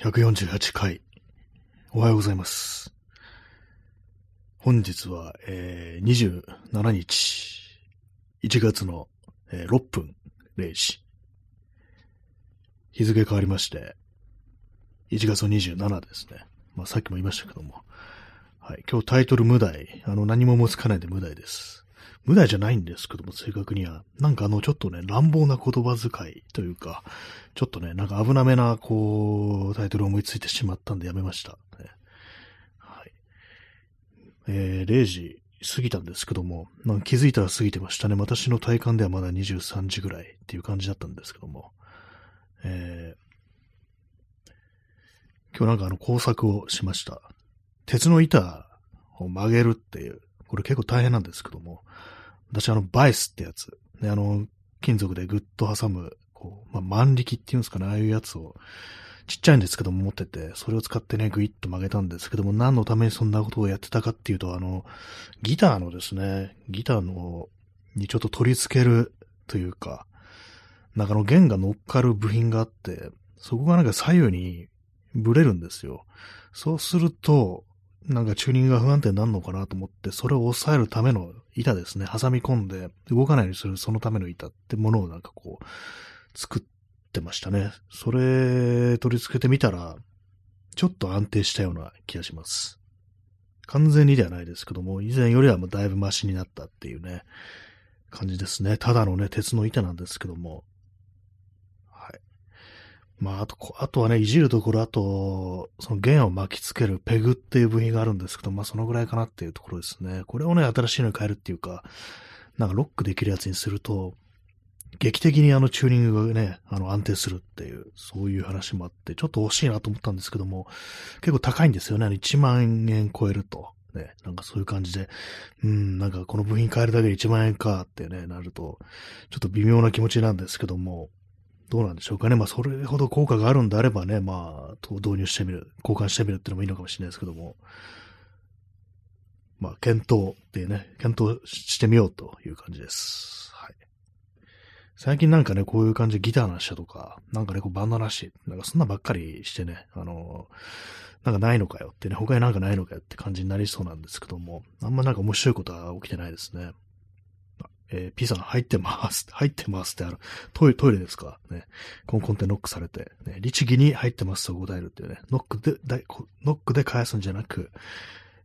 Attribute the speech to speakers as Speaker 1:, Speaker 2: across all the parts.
Speaker 1: 148回、おはようございます。本日は、えー、27日、1月の、えー、6分0時。日付変わりまして、1月の27ですね。まあさっきも言いましたけども。はい。今日タイトル無題。あの、何ももつかないで無題です。無題じゃないんですけども、正確には。なんかあの、ちょっとね、乱暴な言葉遣いというか、ちょっとね、なんか危なめな、こう、タイトルを思いついてしまったんでやめました。ね、はい。えー、0時過ぎたんですけども、なん気づいたら過ぎてましたね。私の体感ではまだ23時ぐらいっていう感じだったんですけども。えー、今日なんかあの工作をしました。鉄の板を曲げるっていう、これ結構大変なんですけども、私あのバイスってやつ、ね、あの金属でぐっと挟む、こう、まあ、万力っていうんですかね、ああいうやつを、ちっちゃいんですけども持ってて、それを使ってね、ぐいっと曲げたんですけども、何のためにそんなことをやってたかっていうと、あの、ギターのですね、ギターの、にちょっと取り付けるというか、なんかの弦が乗っかる部品があって、そこがなんか左右にブレるんですよ。そうすると、なんかチューニングが不安定になるのかなと思って、それを抑えるための板ですね、挟み込んで動かないようにするそのための板ってものをなんかこう、作ってましたね。それ取り付けてみたら、ちょっと安定したような気がします。完全にではないですけども、以前よりはもうだいぶマシになったっていうね、感じですね。ただのね、鉄の板なんですけども、まあ、あと、あとはね、いじるところ、あと、その弦を巻きつけるペグっていう部品があるんですけど、まあ、そのぐらいかなっていうところですね。これをね、新しいのに変えるっていうか、なんかロックできるやつにすると、劇的にあのチューニングがね、あの安定するっていう、そういう話もあって、ちょっと惜しいなと思ったんですけども、結構高いんですよね。あの1万円超えると。ね、なんかそういう感じで、うん、なんかこの部品変えるだけで1万円かってね、なると、ちょっと微妙な気持ちなんですけども、どうなんでしょうかね。まあ、それほど効果があるんであればね、まあ、導入してみる、交換してみるっていうのもいいのかもしれないですけども、まあ、検討っていうね、検討してみようという感じです。はい。最近なんかね、こういう感じでギターの話とか、なんかね、こうバンドの話、なんかそんなばっかりしてね、あの、なんかないのかよってね、他になんかないのかよって感じになりそうなんですけども、あんまなんか面白いことは起きてないですね。えー、ピザ入ってます。入ってますってあの、トイレ、トイレですか？ね。コンコンってノックされて、ね、律儀に入ってますと答えるっていうね。ノックで、だノックで返すんじゃなく、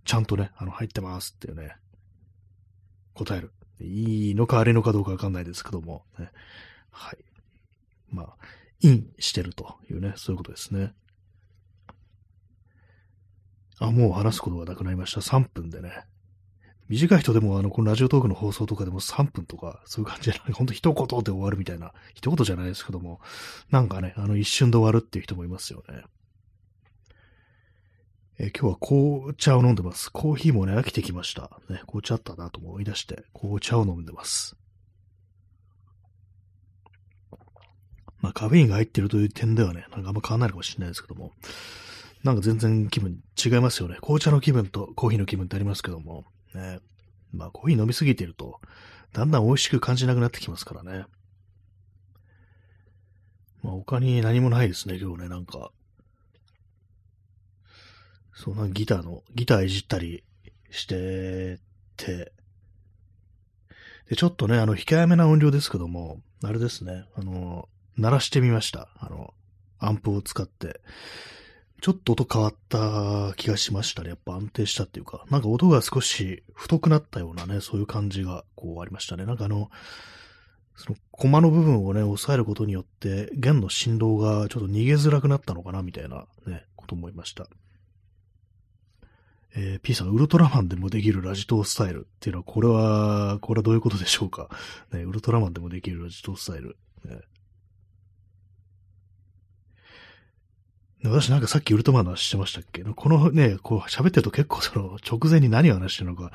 Speaker 1: ちゃんとね、あの、入ってますっていうね、答える。いいのか悪いのかどうかわかんないですけども、ね。はい。まあ、インしてるというね、そういうことですね。あ、もう話すことがなくなりました。3分でね。短い人でも、あの、このラジオトークの放送とかでも3分とか、そういう感じで、ほんと一言で終わるみたいな、一言じゃないですけども、なんかね、あの、一瞬で終わるっていう人もいますよね。え今日は紅茶を飲んでます。コーヒーもね、飽きてきました。ね、紅茶あったなと思い出して、紅茶を飲んでます。まあ、カフェインが入ってるという点ではね、なんかあんま変わんないかもしれないですけども、なんか全然気分違いますよね。紅茶の気分とコーヒーの気分ってありますけども、ね。まあ、コーヒー飲みすぎてると、だんだん美味しく感じなくなってきますからね。まあ、他に何もないですね、今日ね、なんか。そうなんギターの、ギターいじったりしてて、で、ちょっとね、あの、控えめな音量ですけども、あれですね、あの、鳴らしてみました。あの、アンプを使って。ちょっと音変わった気がしましたね。やっぱ安定したっていうか、なんか音が少し太くなったようなね、そういう感じがこうありましたね。なんかあの、そのコマの部分をね、押さえることによって、弦の振動がちょっと逃げづらくなったのかな、みたいなね、こと思いました。えー、P さん、ウルトラマンでもできるラジトースタイルっていうのは、これは、これはどういうことでしょうか。ね、ウルトラマンでもできるラジトースタイル。ね、私なんかさっきウルトマンの話してましたっけ？このね、こう喋ってると結構その直前に何を話してるのか、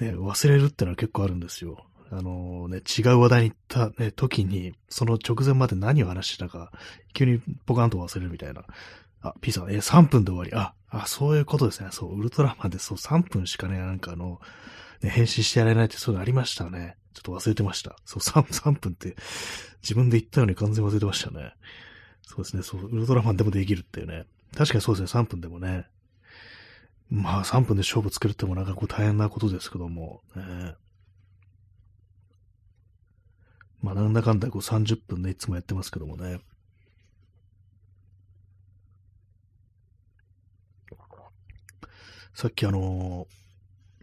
Speaker 1: ね、忘れるってのは結構あるんですよ。あのね、違う話題に行った、ね、時に、その直前まで何を話してたか、急にポカンと忘れるみたいな。あ、P さん、え3分で終わり。あ、あ、そういうことですね。そう、ウルトラマンでそう3分しかね、なんかあの、ね、返信してやれないってそういうのありましたね。ちょっと忘れてました。そう、3, 3分って自分で言ったように完全忘れてましたね。そうですね、そう、ウルトラマンでもできるっていうね。確かにそうですね、3分でもね。まあ、3分で勝負つけるってもなんかこう大変なことですけども、ね、まあ、なんだかんだこう30分でいつもやってますけどもね。さっきあの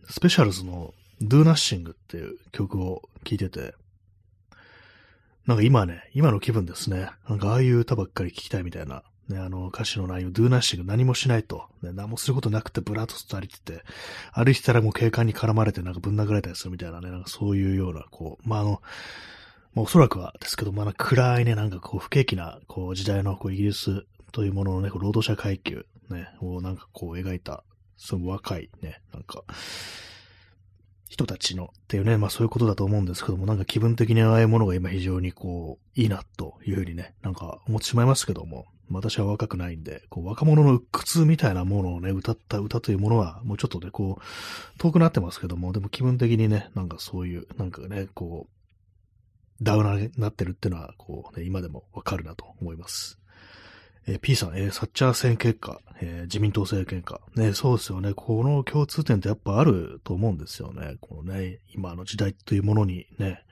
Speaker 1: ー、スペシャルズの Do Nothing っていう曲を聴いてて、なんか今ね、今の気分ですね。なんかああいう歌ばっかり聴きたいみたいな、ね、あの歌詞の内容、Do Nothing 何もしないと、ね、何もすることなくてブラッと歩いてて、歩いてたらもう警官に絡まれてなんかぶん殴られたりするみたいなね、なんかそういうような、こう、まああの、まあ、おそらくはですけど、まあ、暗いね、なんかこう、不景気な、こう、時代の、こう、イギリスというもののね、こう労働者階級、ね、をなんかこう、描いた、その若いね、なんか、人たちのっていうね、まあそういうことだと思うんですけども、なんか気分的にああいうものが今非常にこう、いいなというふうにね、なんか思ってしまいますけども、私は若くないんで、こう若者の苦痛みたいなものをね、歌った歌というものは、もうちょっとね、こう、遠くなってますけども、でも気分的にね、なんかそういう、なんかね、こう、ダウナーになってるっていうのは、こうね、今でもわかるなと思います。え、P さん、えー、サッチャー選結果、えー、自民党政権下。ね、そうですよね。この共通点ってやっぱあると思うんですよね。このね、今の時代というものにね。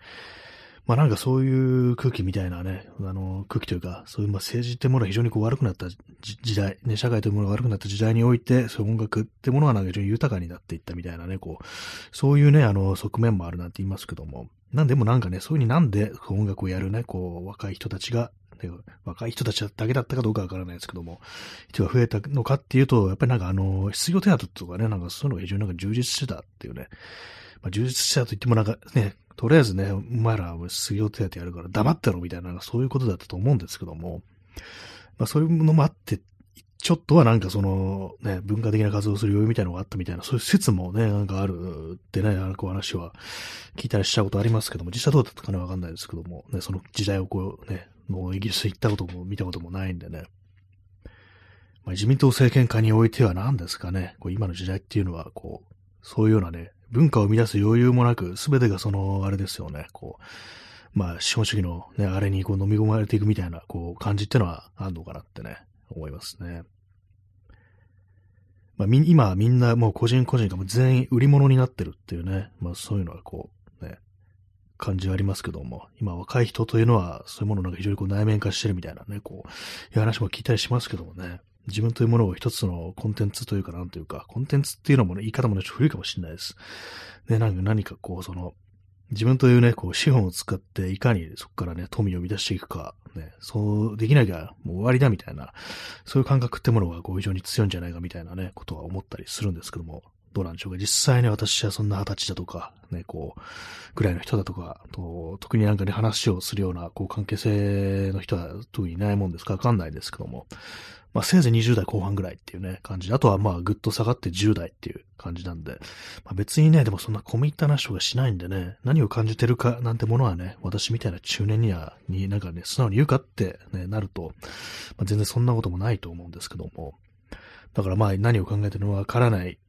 Speaker 1: まあなんかそういう空気みたいなね、あの空気というか、そういうまあ政治ってものは非常にこう悪くなった時代、ね、社会というものが悪くなった時代において、そういう音楽ってものはなんか非常に豊かになっていったみたいなね、こう、そういうね、あの側面もあるなんて言いますけども、なんでもなんかね、そういうふうになんで音楽をやるね、こう、若い人たちが若い人たちだけだったかどうかわからないですけども、人が増えたのかっていうと、やっぱりなんかあの、失業手当とかね、なんかそういうのが非常になんか充実してたっていうね、まあ、充実したと言ってもなんかね、とりあえずね、お前らは失業手当やるから黙ってろみたいな、そういうことだったと思うんですけども、まあそういうのもあって、ちょっとはなんかそのね、文化的な活動をする余裕みたいなのがあったみたいな、そういう説もね、なんかあるってね、あのこう話は聞いたりしたことありますけども、実際どうだったかねわかんないですけども、ね、その時代をこうね、もうイギリス行ったことも見たこともないんでね。まあ、自民党政権下においては何ですかね、こう今の時代っていうのは、こう、そういうようなね、文化を生み出す余裕もなく、すべてがその、あれですよね、こう、まあ、資本主義のね、あれにこう飲み込まれていくみたいな、こう、感じってのはあるのかなってね、思いますね。まあ、み、今みんなもう個人個人がもう全員売り物になってるっていうね、まあそういうのはこう、感じはありますけども、今若い人というのは、そういうものなんか非常にこう内面化してるみたいなね、こう、いう話も聞いたりしますけどもね、自分というものを一つのコンテンツというか、なんというか、コンテンツっていうのもね、言い方もね、ちょっと古いかもしれないです。ね、なんか何かこう、その、自分というね、こう、資本を使って、いかにそこからね、富を生み出していくか、ね、そうできなきゃもう終わりだみたいな、そういう感覚ってものがこう非常に強いんじゃないかみたいなね、ことは思ったりするんですけども、どうなんでしょうか。実際ね、私はそんな二十歳だとか、ね、こう、ぐらいの人だとか、と特になんかね、話をするような、こう、関係性の人は特にいないもんですかわかんないですけども、まあ、せいぜい20代後半ぐらいっていうね、感じ、あとはまあ、ぐっと下がって10代っていう感じなんで、まあ、別にね、でもそんな込み入った話とかしないんでね、何を感じてるかなんてものはね、私みたいな中年には、になんかね、素直に言うかってね、なると、まあ、全然そんなこともないと思うんですけども、だからまあ何を考えてるのかわからない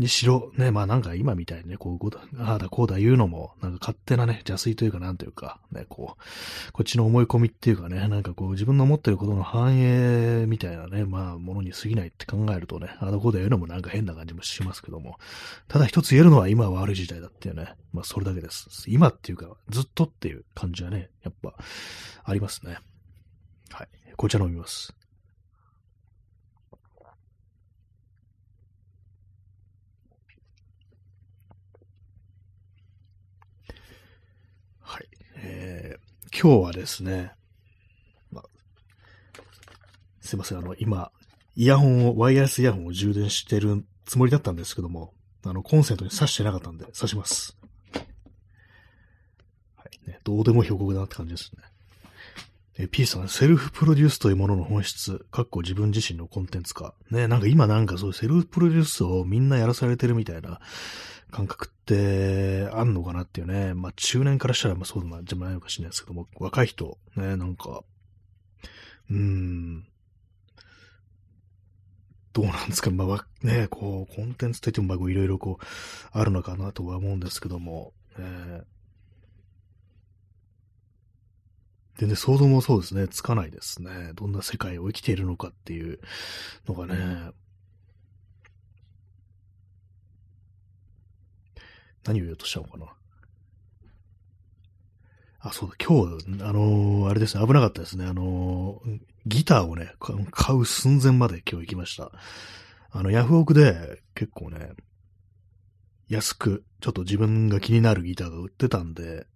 Speaker 1: にしろ、ね、まあなんか今みたいにね、こう、ああだこうだ言うのも、なんか勝手なね、邪推というかなんというか、ね、こう、こっちの思い込みっていうかね、なんかこう自分の思ってることの反映みたいなね、まあものに過ぎないって考えるとね、ああだこうだ言うのもなんか変な感じもしますけども、ただ一つ言えるのは今は悪い時代だっていうね、まあそれだけです。今っていうか、ずっとっていう感じはね、やっぱありますね。はい。紅茶飲みます。えー、今日はですね、ま、すいません、あの、今、イヤホンを、ワイヤレスイヤホンを充電してるつもりだったんですけども、あの、コンセントに挿してなかったんで、挿します。はいね、どうでも評告だなって感じですね。え P さん、セルフプロデュースというものの本質、かっこ自分自身のコンテンツ化。ね、なんか今なんかそういうセルフプロデュースをみんなやらされてるみたいな感覚ってあんのかなっていうね。まあ中年からしたらまあそうなんじゃないのかしれないですけども、若い人、ね、なんか、うーん、どうなんですか？まあね、こう、コンテンツといってもまあいろいろこう、あるのかなとは思うんですけども、ね、全然想像もそうですね、つかないですね。どんな世界を生きているのかっていうのがね、何を言おうとしたのかな。あ、そうだ、今日、あのー、あれですね、危なかったですね。あのー、ギターをね、買う寸前まで今日行きました。あの、ヤフオクで結構ね、安く、ちょっと自分が気になるギターが売ってたんで、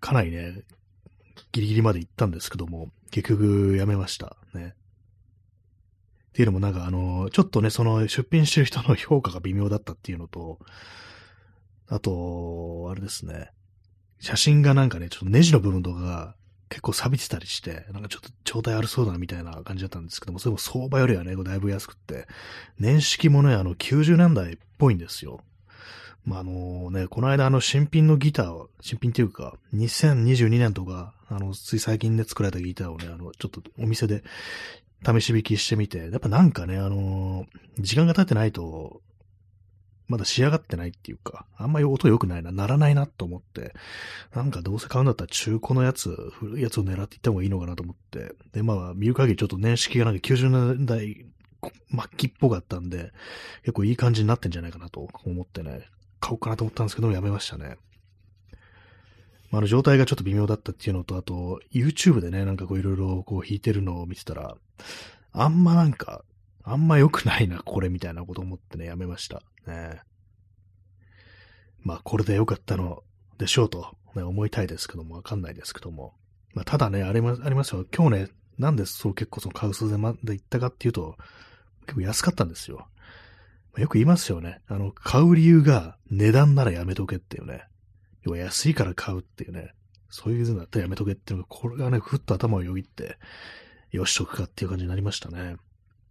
Speaker 1: かなりね、ギリギリまで行ったんですけども、結局やめましたね。っていうのもなんかあの、ちょっとね、その出品してる人の評価が微妙だったっていうのと、あと、あれですね、写真がなんかね、ちょっとネジの部分とかが結構錆びてたりして、なんかちょっと状態悪そうだなみたいな感じだったんですけども、それも相場よりはね、だいぶ安くって、年式もね、あの90年代っぽいんですよ。まあ、あのね、この間あの新品のギターを、新品っていうか、2022年とか、あの、つい最近で作られたギターをね、あの、ちょっとお店で試し弾きしてみて、やっぱなんかね、あの時間が経ってないと、まだ仕上がってないっていうか、あんまり音良くないな、ならないなと思って、なんかどうせ買うんだったら中古のやつ、古いやつを狙っていった方がいいのかなと思って、で、まあ、見る限りちょっと年式がなんか90年代末期っぽかったんで、結構いい感じになってんじゃないかなと思ってね、買おうかなと思ったんですけども、やめましたね。まあ、の状態がちょっと微妙だったっていうのと、あと、YouTube でね、なんかこういろいろこう弾いてるのを見てたら、あんまなんか、あんま良くないな、これみたいなこと思ってね、やめました。ね。まあ、これで良かったのでしょうと、ね、思いたいですけども、わかんないですけども。まあ、ただね、ありま、ありますよ。今日ね、なんでそう結構その買う数でまで行ったかっていうと、結構安かったんですよ。よく言いますよね。あの、買う理由が値段ならやめとけっていうね。要は安いから買うっていうね。そういうのだったらやめとけっていうのが、これがね、ふっと頭をよぎって、よしとくかっていう感じになりましたね。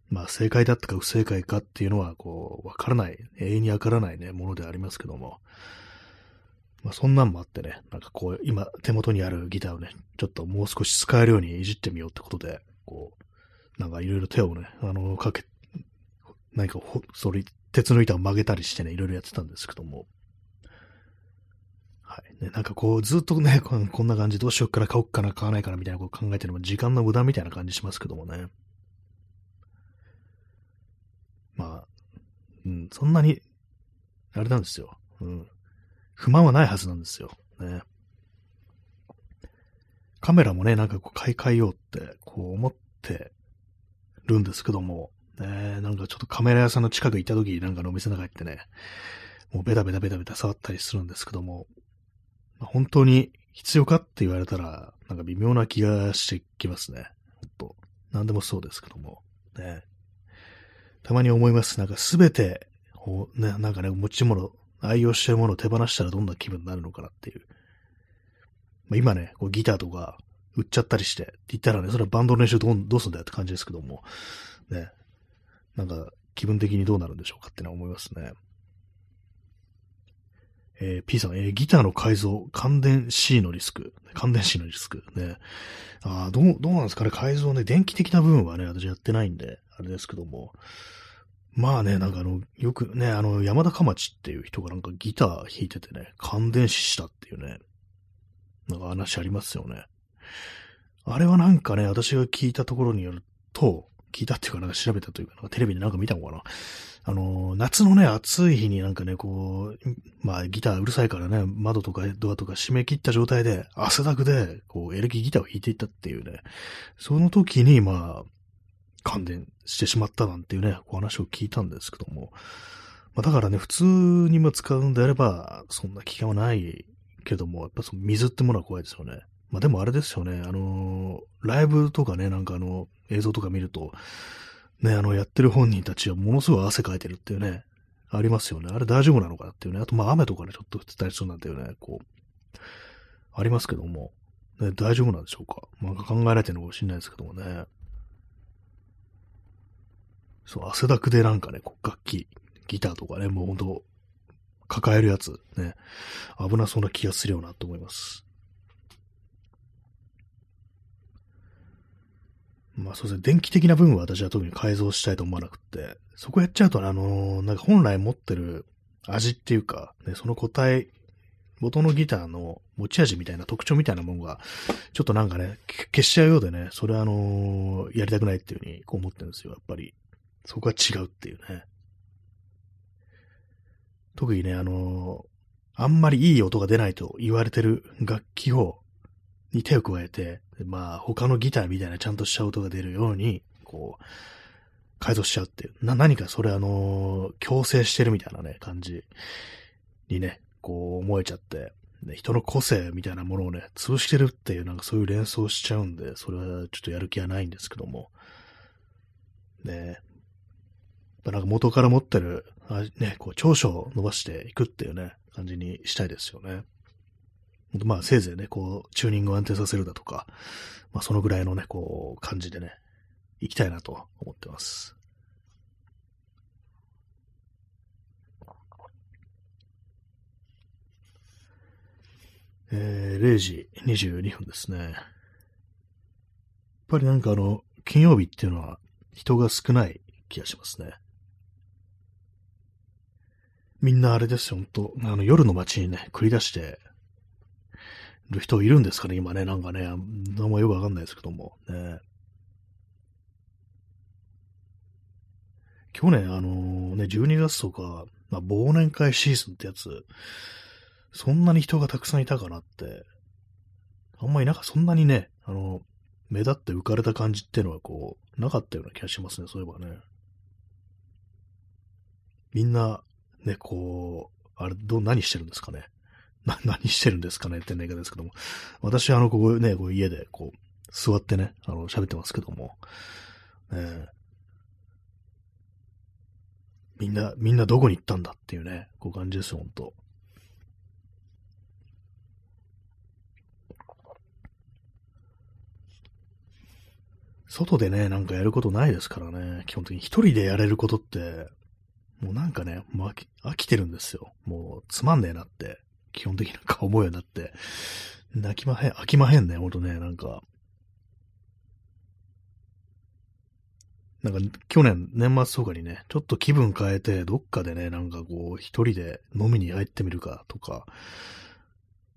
Speaker 1: まあ、正解だったか不正解かっていうのは、こう、わからない、永遠にわからないね、ものでありますけども。まあ、そんなんもあってね、なんかこう、今、手元にあるギターをね、ちょっともう少し使えるようにいじってみようってことで、こう、なんかいろいろ手をね、あの、かけ、何かほ、それ、鉄の板を曲げたりしてね、いろいろやってたんですけども。はい。ね、なんかこう、ずっとね、こんな感じ、どうしよっかな、買おっかな、買わないかな、みたいなこと考えてるのも時間の無駄みたいな感じしますけどもね。まあ、うん、そんなに、あれなんですよ。うん。不満はないはずなんですよ。ね。カメラもね、なんかこう買い替えようって、こう思ってるんですけども、ね、なんかちょっとカメラ屋さんの近く行った時なんかのお店の中行ってね、もうベタベタベタベタ触ったりするんですけども、本当に必要かって言われたら、なんか微妙な気がしてきますね。ほんと。なんでもそうですけども。ね。たまに思います。なんかすべて、ね、なんかね、持ち物、愛用してるものを手放したらどんな気分になるのかなっていう。まあ、今ね、こうギターとか売っちゃったりしてって言ったらね、それはバンドの練習どうどうすんだよって感じですけども、ね、なんか気分的にどうなるんでしょうかってのは思いますね。えー、P さん、えー、ギターの改造、感電 C のリスク。感電 C のリスク。ね。ああどう、どうなんですかね、改造ね、電気的な部分はね、私やってないんで、あれですけども。まあね、なんかあの、よくね、あの、山田かまちっていう人がなんかギター弾いててね、感電死したっていうね、なんか話ありますよね。あれはなんかね、私が聞いたところによると、聞いたっていうかなんか調べたというか、なんかテレビでなんか見たのかな。あの、夏のね、暑い日になんかね、こう、まあギターうるさいからね、窓とかドアとか閉め切った状態で、汗だくで、こう、エレキギターを弾いていったっていうね、その時に、まあ、感電してしまったなんていうね、お話を聞いたんですけども、まあだからね、普通にも使うんであれば、そんな危険はないけども、やっぱその水ってものは怖いですよね。まあでもあれですよね、あの、ライブとかね、なんかあの、映像とか見ると、ね、あの、やってる本人たちはものすごい汗かいてるっていうね、ありますよね。あれ大丈夫なのかなっていうね。あと、まあ、雨とかね、ちょっと降ってたりそうなんだよね、こう、ありますけども、ね、大丈夫なんでしょうか。まあ、考えられてるのかもしれないですけどもね。そう、汗だくでなんかね、こう楽器、ギターとかね、もうほんと、抱えるやつ、ね、危なそうな気がするよなと思います。まあそうですね、電気的な部分は私は特に改造したいと思わなくて、そこやっちゃうと、あの、なんか本来持ってる味っていうか、ね、その個体元のギターの持ち味みたいな特徴みたいなものが、ちょっとなんかね、消しちゃうようでね、それはあのー、やりたくないっていうふうにこう思ってるんですよ、やっぱり。そこは違うっていうね。特にね、あのー、あんまりいい音が出ないと言われてる楽器を、に手を加えて、まあ、他のギターみたいなちゃんとした音が出るように、こう、改造しちゃうっていう。な、何かそれあのー、強制してるみたいなね、感じにね、こう思えちゃって、ね、人の個性みたいなものをね、潰してるっていう、なんかそういう連想しちゃうんで、それはちょっとやる気はないんですけども。ねなんか元から持ってる、あね、こう長所を伸ばしていくっていうね、感じにしたいですよね。まあ、せいぜいね、こう、チューニングを安定させるだとか、まあ、そのぐらいのね、こう、感じでね、行きたいなと思ってます。えー、0時22分ですね。やっぱりなんかあの、金曜日っていうのは人が少ない気がしますね。みんなあれですよ、ほんと。あの、夜の街にね、繰り出してる人いるんですかね、今ね、なんかね、何もよくわかんないですけども。ね。去年、あのー、ね、12月とか、まあ、忘年会シーズンってやつ、そんなに人がたくさんいたかなって、あんまりなんかそんなにね、あの、目立って浮かれた感じっていうのはこう、なかったような気がしますね、そういえばね。みんな、ね、こう、あれ、どう、何してるんですかね。な、何してるんですかねって言い方ですけども。私、あの、ここね、こう家で、こう、座ってね、あの、喋ってますけども。えみんな、みんなどこに行ったんだっていうね、こう感じですよ、ほんと。外でね、なんかやることないですからね。基本的に一人でやれることって、もうなんかね、もう飽き飽きてるんですよ。もうつまんねえなって、基本的になんか思うようになって。泣きまへん、飽きまへんね、ほんとね、なんか。なんか去年年末とかにね、ちょっと気分変えて、どっかでね、なんかこう、一人で飲みに入ってみるかとか、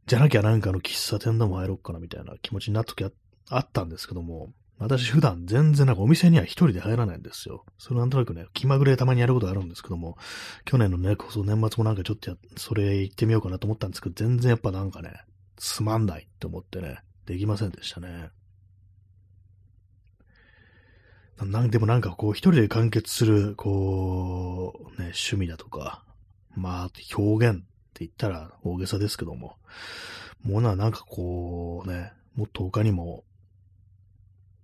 Speaker 1: じゃなきゃなんかの喫茶店でも入ろっかなみたいな気持ちになった時あったんですけども、私普段全然なんかお店には一人で入らないんですよ。それなんとなくね、気まぐれたまにやることがあるんですけども、去年のね、こそ年末もなんかちょっとや、それ行ってみようかなと思ったんですけど、全然やっぱなんかね、つまんないって思ってね、できませんでしたね。なんでもなんかこう一人で完結する、こう、ね、趣味だとか、まあ、表現って言ったら大げさですけども、ものはなんかこうね、もっと他にも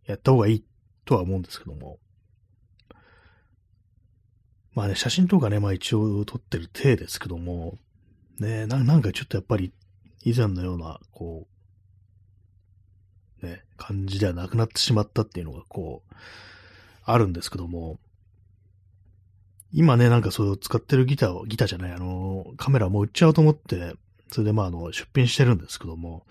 Speaker 1: やった方がいいとは思うんですけども。まあね、写真とかね、まあ一応撮ってる体ですけども、ね、ななんかちょっとやっぱり以前のような、こう、ね、感じではなくなってしまったっていうのがこう、あるんですけども、今ね、なんかそう使ってるギターを、ギターじゃない、あの、カメラもう売っちゃおうと思って、それでまあ、あの、出品してるんですけども、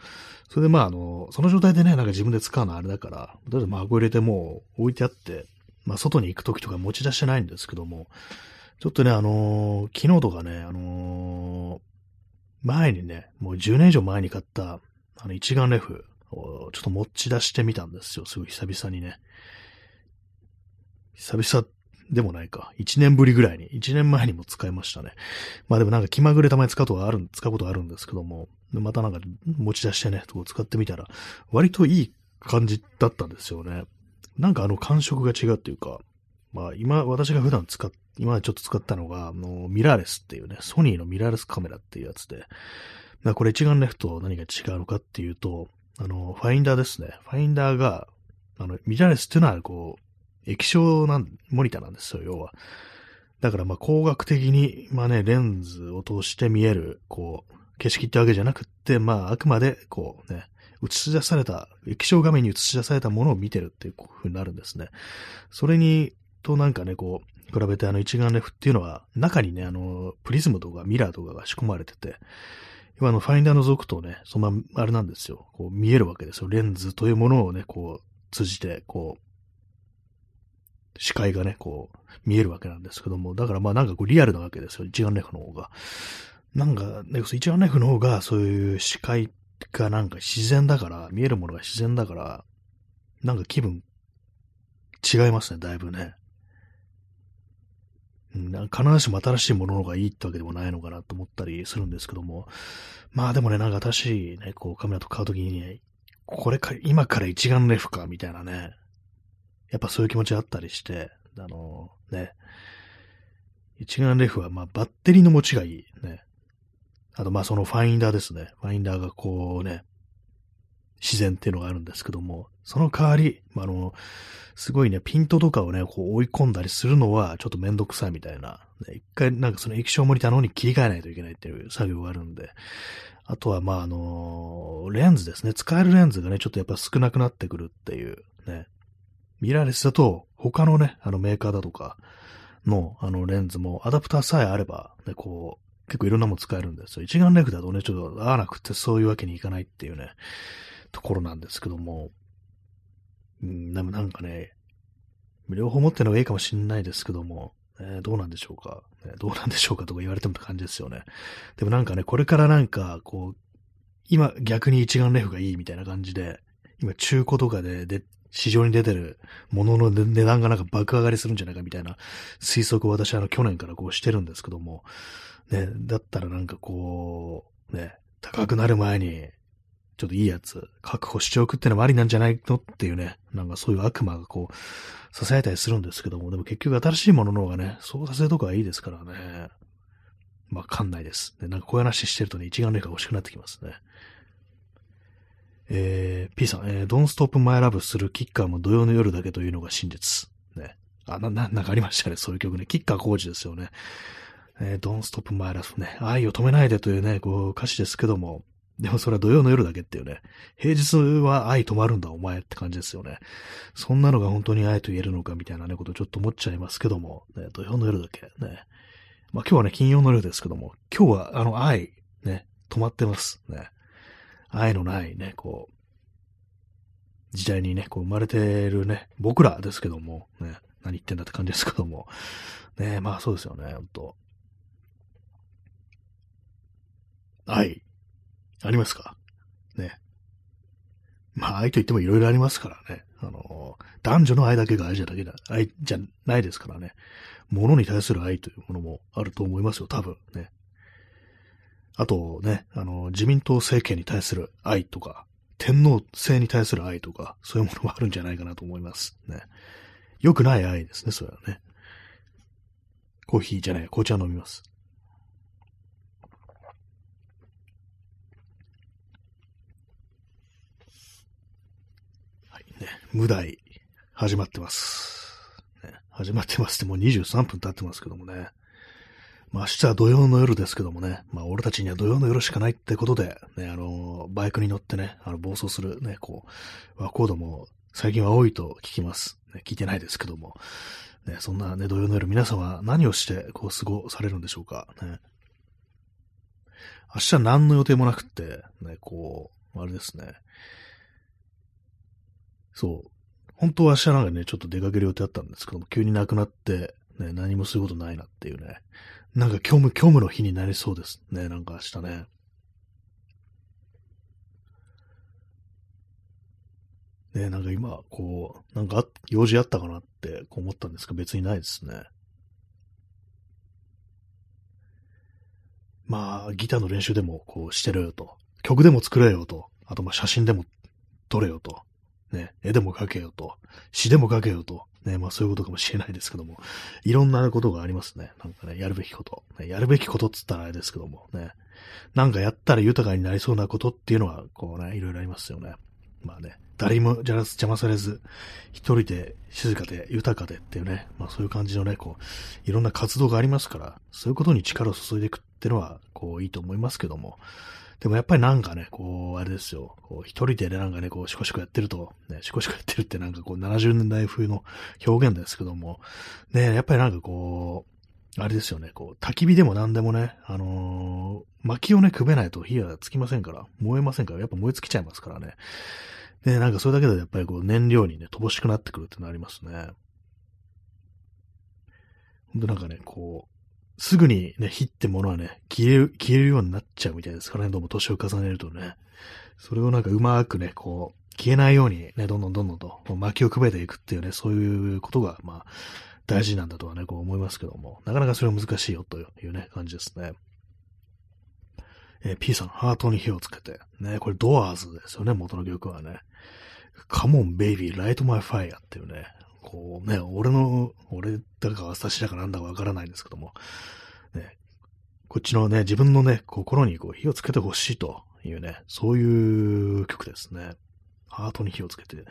Speaker 1: それでまあ、あの、その状態でね、なんか自分で使うのあれだから、とりあえず孫入れてもう置いてあって、まあ、外に行くときとか持ち出してないんですけども、ちょっとね、あのー、昨日とかね、あのー、前にね、もう10年以上前に買った、あの、一眼レフをちょっと持ち出してみたんですよ。すごい久々にね。久々でもないか。1年ぶりぐらいに、1年前にも使いましたね。まあでもなんか気まぐれたまに使うことある、使うことあるんですけども、またなんか持ち出してね、使ってみたら、割といい感じだったんですよね。なんかあの感触が違うっていうか、まあ今、私が普段使っ、今までちょっと使ったのが、あの、ミラーレスっていうね、ソニーのミラーレスカメラっていうやつで、まあこれ一眼レフと何が違うのかっていうと、あの、ファインダーですね。ファインダーが、あの、ミラーレスっていうのは、こう、液晶なん、モニターなんですよ、要は。だからまあ光学的に、まあね、レンズを通して見える、こう、景色ってわけじゃなくって、まああくまで、こうね、映し出された、液晶画面に映し出されたものを見てるっていう風になるんですね。それに、となんかね、こう、比べてあの一眼レフっていうのは、中にね、あの、プリズムとかミラーとかが仕込まれてて、今あの、ファインダー覗くとね、そのまま、あれなんですよ。こう見えるわけですよ。レンズというものをね、こう、通じて、こう、視界がね、こう、見えるわけなんですけども、だからまあなんかこうリアルなわけですよ、一眼レフの方が。なんか、ね、一眼レフの方がそういう視界がなんか自然だから、見えるものが自然だから、なんか気分違いますね、だいぶね。うん、必ずしも新しいものの方がいいってわけでもないのかなと思ったりするんですけども。まあでもね、なんか新しいね、こうカメラと買うときに、これか、今から一眼レフか、みたいなね。やっぱそういう気持ちあったりして、あのね。一眼レフは、まあバッテリーの持ちがいい。ね。あとまあそのファインダーですね。ファインダーがこうね、自然っていうのがあるんですけども、その代わり、まあ、あの、すごいね、ピントとかをね、こう追い込んだりするのはちょっとめんどくさいみたいな。ね、一回なんかその液晶モニターの方に切り替えないといけないっていう作業があるんで、あとはまああのレンズですね。使えるレンズがね、ちょっとやっぱ少なくなってくるっていうね。ミラーレスだと他のね、あのメーカーだとかのあのレンズもアダプターさえあれば、ね、こう、結構いろんなもの使えるんですよ。一眼レフだとね、ちょっと合わなくてそういうわけにいかないっていうね。ところなんですけども、うん、でもなんかね、両方持ってるのがいいかもしんないですけども、えー、どうなんでしょうか、ね、どうなんでしょうかとか言われてもって感じですよね。でもなんかね、これからなんか、こう、今逆に一眼レフがいいみたいな感じで、今中古とかでで市場に出てるものの値段がなんか爆上がりするんじゃないかみたいな推測を私はあの去年からこうしてるんですけども、ね、だったらなんかこう、ね、高くなる前にちょっといいやつ、確保しておくってのもありなんじゃないのっていうね、なんかそういう悪魔がこう、支えたりするんですけども、でも結局新しいものの方がね、操作性とかはいいですからね。まあ、かんないです。で、なんかこういう話してるとね、一眼レフが欲しくなってきますね。えー、P さん、えー、Don't Stop My Love するキッカーも土曜の夜だけというのが真実。ね。あ、な、な、なんかありましたね、そういう曲ね。キッカー工事ですよね。えー、Don't Stop My Love ね。愛を止めないでというね、こう歌詞ですけども、でもそれは土曜の夜だけっていうね。平日は愛止まるんだお前って感じですよね。そんなのが本当に愛と言えるのかみたいなね、ことちょっと思っちゃいますけども、ね、土曜の夜だけね。まあ今日はね、金曜の夜ですけども、今日はあの愛、ね、止まってます。ね。愛のないね、こう、時代にね、こう生まれてるね、僕らですけども、ね、何言ってんだって感じですけども、ね、まあそうですよね、ほんと。愛。ありますか？ね。まあ、愛と言ってもいろいろありますからね。あの、男女の愛だけが愛じゃだけだ、愛じゃないですからね。物に対する愛というものもあると思いますよ、多分ね。あとね、あの、自民党政権に対する愛とか、天皇制に対する愛とか、そういうものもあるんじゃないかなと思います。ね。良くない愛ですね、それはね。コーヒーじゃない、紅茶飲みます。はいね、無題、始まってます。ね、始まってますってもう23分経ってますけどもね。まあ明日は土曜の夜ですけどもね、まあ俺たちには土曜の夜しかないってことで、ね、あの、バイクに乗ってね、あの、暴走するね、こう、和コードも最近は多いと聞きます。ね、聞いてないですけども。ね、そんなね、土曜の夜皆さんは何をしてこう過ごされるんでしょうか。ね。明日は何の予定もなくって、ね、こう、あれですね。そう。本当は明日なんかね、ちょっと出かける予定あったんですけども、急になくなって、ね、何もすることないなっていうね。なんか虚無、虚無の日になりそうですね、なんか明日ね。ね、なんか今、こう、なんか用事あったかなってこう思ったんですけど、別にないですね。まあ、ギターの練習でもこうしてるよと。曲でも作れよと。あと、まあ写真でも撮れよと。ね、絵でも描けよと、詩でも描けよと、ね、まあそういうことかもしれないですけども、いろんなことがありますね。なんかね、やるべきこと。ね、やるべきことっつったらあれですけども、ね、なんかやったら豊かになりそうなことっていうのは、こうね、いろいろありますよね。まあね、誰も邪魔されず、一人で静かで豊かでっていうね、まあそういう感じのね、こう、いろんな活動がありますから、そういうことに力を注いでいくっていうのは、こういいと思いますけども、でもやっぱりなんかね、こう、あれですよ。こう一人でね、なんかね、こう、シコシコやってると、ね、シコシコやってるってなんかこう、70年代風の表現ですけども、ね、やっぱりなんかこう、あれですよね、こう、焚き火でも何でもね、あのー、薪をね、くべないと火はつきませんから、燃えませんから、やっぱ燃え尽きちゃいますからね。ね、なんかそれだけでやっぱりこう、燃料にね、乏しくなってくるってのありますね。ほんとなんかね、こう、すぐにね、火ってものはね、消える、消えるようになっちゃうみたいですからね、どうも年を重ねるとね。それをなんかうまくね、こう、消えないようにね、どんどんどんどんと薪をくべていくっていうね、そういうことが、まあ、大事なんだとはね、こう思いますけども、なかなかそれは難しいよというね、感じですね。えー、P さん、ハートに火をつけて。ね、これドアーズですよね、元の曲はね。Come on, baby, light my fire っていうね、こうね、俺の、俺だか私だかなんだかわからないんですけども、ね、こっちのね、自分のね、心にこう火をつけてほしいというね、そういう曲ですね。ハートに火をつけて。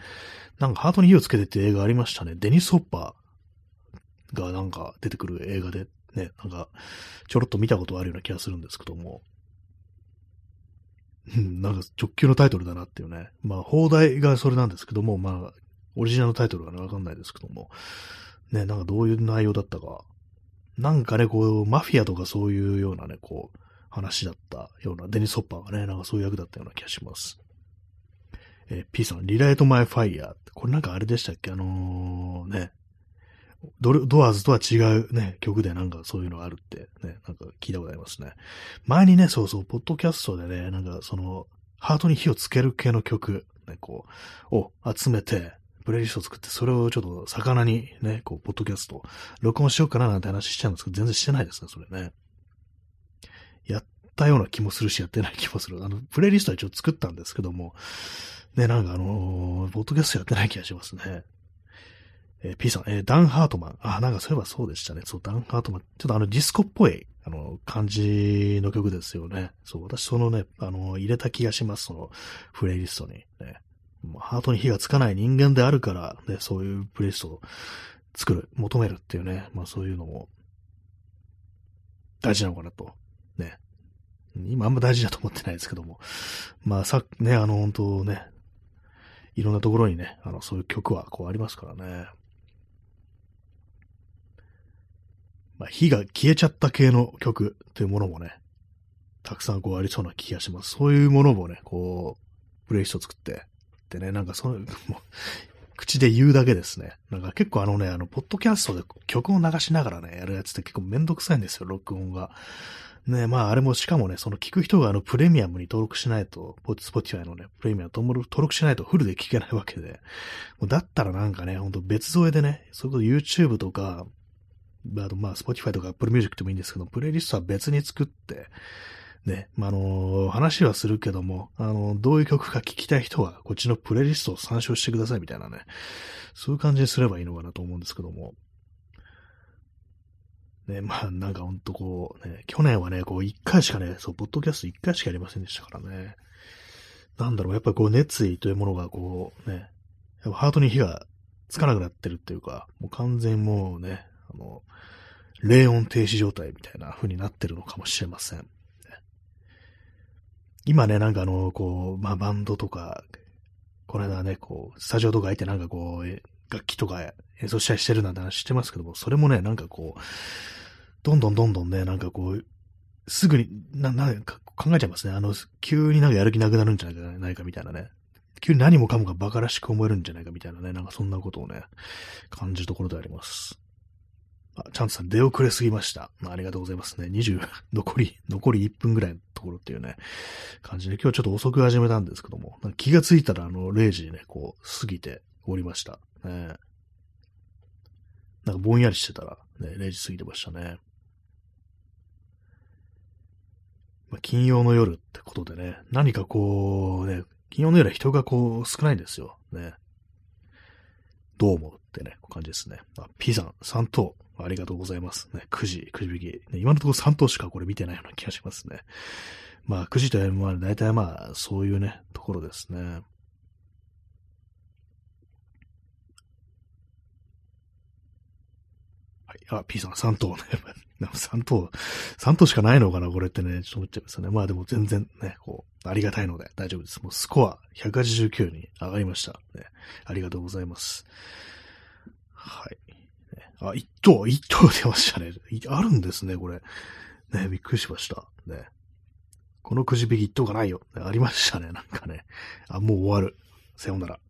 Speaker 1: なんかハートに火をつけてって映画ありましたね。デニス・ホッパーがなんか出てくる映画で、ね、なんかちょろっと見たことあるような気がするんですけども。うん、なんか直球のタイトルだなっていうね。まあ、放題がそれなんですけども、まあ、オリジナルのタイトルがね、わかんないですけども。ね、なんかどういう内容だったか。なんかね、こう、マフィアとかそういうようなね、こう、話だったような、デニス・ホッパーがね、なんかそういう役だったような気がします。えー、P さん、リライト・マイ・ファイヤー。これなんかあれでしたっけ？あのー、ね、ドドアーズとは違うね、曲でなんかそういうのがあるってね、なんか聞いたことありますね。前にね、そうそう、ポッドキャストでね、なんかその、ハートに火をつける系の曲、ね、こう、を集めて、プレイリスト作って、それをちょっと魚にね、こう、ポッドキャスト、録音しようかななんて話しちゃうんですけど、全然してないですね、それね。やったような気もするし、やってない気もする。あの、プレイリストは一応作ったんですけども、ね、なんかあのー、ポッドキャストやってない気がしますね。えー、P さん、えー、ダン・ハートマン。あ、なんかそういえばそうでしたね。そう、ダン・ハートマン。ちょっとあのディスコっぽい、あの、感じの曲ですよね。そう、私そのね、あの、入れた気がします。その、プレイリストに。ね。ハートに火がつかない人間であるから、ね、そういうプレイストを作る、求めるっていうね、まあそういうのも、大事なのかなと。ね。今あんま大事だと思ってないですけども。まあさ、ね、あの、本当ね、いろんなところにね、あの、そういう曲はこうありますからね。まあ、火が消えちゃった系の曲というものもね、たくさんこうありそうな気がします。そういうものもね、こう、プレイリスト作って、でね、なんかその、もう、口で言うだけですね。なんか結構あのね、あの、ポッドキャストで曲を流しながらね、やるやつって結構めんどくさいんですよ、録音が。ね、まああれもしかもね、その聞く人があのプレミアムに登録しないと、スポティファイのね、プレミアム登録しないとフルで聞けないわけで、もうだったらなんかね、ほんと別添えでね、それこそ YouTube とか、あと、まあ、Spotify とか Apple Music でもいいんですけど、プレイリストは別に作って、ね、まあ、あの話はするけども、あのどういう曲か聴きたい人は、こっちのプレイリストを参照してくださいみたいなね、そういう感じにすればいいのかなと思うんですけども。ね、まあ、なんかほんとこう、ね、去年はね、こう、一回しかね、そう、ポッドキャスト一回しかやりませんでしたからね。なんだろう、やっぱこう、熱意というものがこう、ね、やっぱハートに火がつかなくなってるっていうか、もう完全もうね、あの、冷温停止状態みたいな風になってるのかもしれません。今ね、なんかあの、こう、まあ、バンドとか、この間ね、こう、スタジオとか入ってなんかこう、楽器とか演奏したりしてるなんて話してますけども、それもね、なんかこう、どんどんどんどんね、なんかこう、すぐに、な、なんか考えちゃいますね。あの、急になんかやる気なくなるんじゃないかないかみたいなね。急に何もかもが馬鹿らしく思えるんじゃないかみたいなね、なんかそんなことをね、感じるところであります。あ、チャンツさん出遅れすぎました。まあ、ありがとうございますね。20、残り、残り1分ぐらいのところっていうね、感じで、今日ちょっと遅く始めたんですけども、気がついたらあの、0時にね、こう、過ぎておりました。ね、なんかぼんやりしてたら、ね、0時過ぎてましたね。まあ、金曜の夜ってことでね、何かこう、ね、金曜の夜は人がこう少ないんですよ。ね。どう思うってね、感じですね。あ、P さん、3等、ありがとうございます。ね、9時、9時引き。ね、今のところ3等しかこれ見てないような気がしますね。まあ、9時というのは、大体まあ、そういうね、ところですね。はい。あ、P さん、3等ね。3等、3等しかないのかなこれってね、ちょっと思っちゃいますね。まあでも全然ね、こう、ありがたいので大丈夫です。もうスコア189に上がりました。ね、ありがとうございます。はい。あ、一等、一等出ましたね。あるんですね、これ。ね、びっくりしました。ね。このくじ引き一等がないよ。ありましたね、なんかね。あ、もう終わる。さようなら。